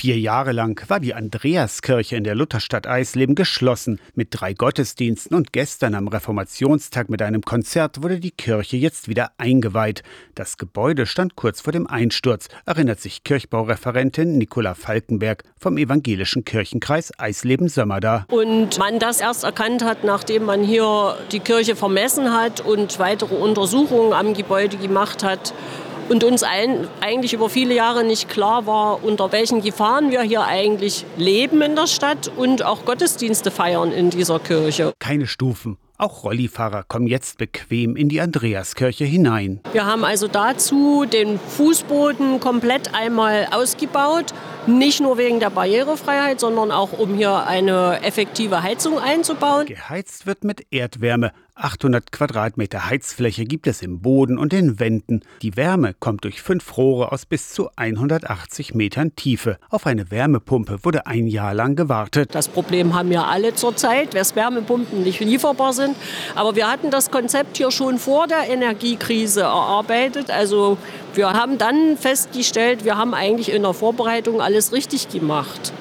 Vier Jahre lang war die Andreaskirche in der Lutherstadt Eisleben geschlossen. Mit drei Gottesdiensten und gestern am Reformationstag mit einem Konzert wurde die Kirche jetzt wieder eingeweiht. Das Gebäude stand kurz vor dem Einsturz, erinnert sich Kirchbaureferentin Nicola Falkenberg vom evangelischen Kirchenkreis Eisleben-Sömmerda. Und man das erst erkannt hat, nachdem man hier die Kirche vermessen hat und weitere Untersuchungen am Gebäude gemacht hat und uns allen eigentlich über viele Jahre nicht klar war, unter welchen Gefahren wir hier eigentlich leben in der Stadt und auch Gottesdienste feiern in dieser Kirche. Keine Stufen. Auch Rollifahrer kommen jetzt bequem in die Andreaskirche hinein. Wir haben also dazu den Fußboden komplett einmal ausgebaut. Nicht nur wegen der Barrierefreiheit, sondern auch um hier eine effektive Heizung einzubauen. Geheizt wird mit Erdwärme. 800 Quadratmeter Heizfläche gibt es im Boden und den Wänden. Die Wärme kommt durch fünf Rohre aus bis zu 180 Metern Tiefe. Auf eine Wärmepumpe wurde ein Jahr lang gewartet. Das Problem haben ja alle zurzeit, dass Wärmepumpen nicht lieferbar sind. Aber wir hatten das Konzept hier schon vor der Energiekrise erarbeitet. Also wir haben dann festgestellt, wir haben eigentlich in der Vorbereitung alles richtig gemacht.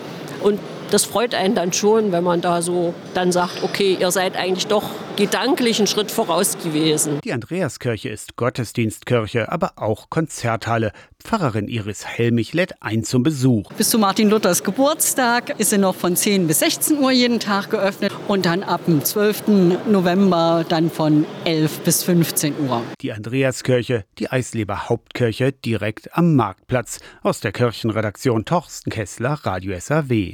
Und das freut einen dann schon, wenn man da so dann sagt, okay, ihr seid eigentlich doch gedanklich einen Schritt voraus gewesen. Die Andreaskirche ist Gottesdienstkirche, aber auch Konzerthalle. Pfarrerin Iris Helmich lädt ein zum Besuch. Bis zu Martin Luthers Geburtstag ist sie noch von 10 bis 16 Uhr jeden Tag geöffnet und dann ab dem 12. November dann von 11 bis 15 Uhr. Die Andreaskirche, die Eisleber Hauptkirche direkt am Marktplatz. Aus der Kirchenredaktion Torsten Kessler, Radio SAW.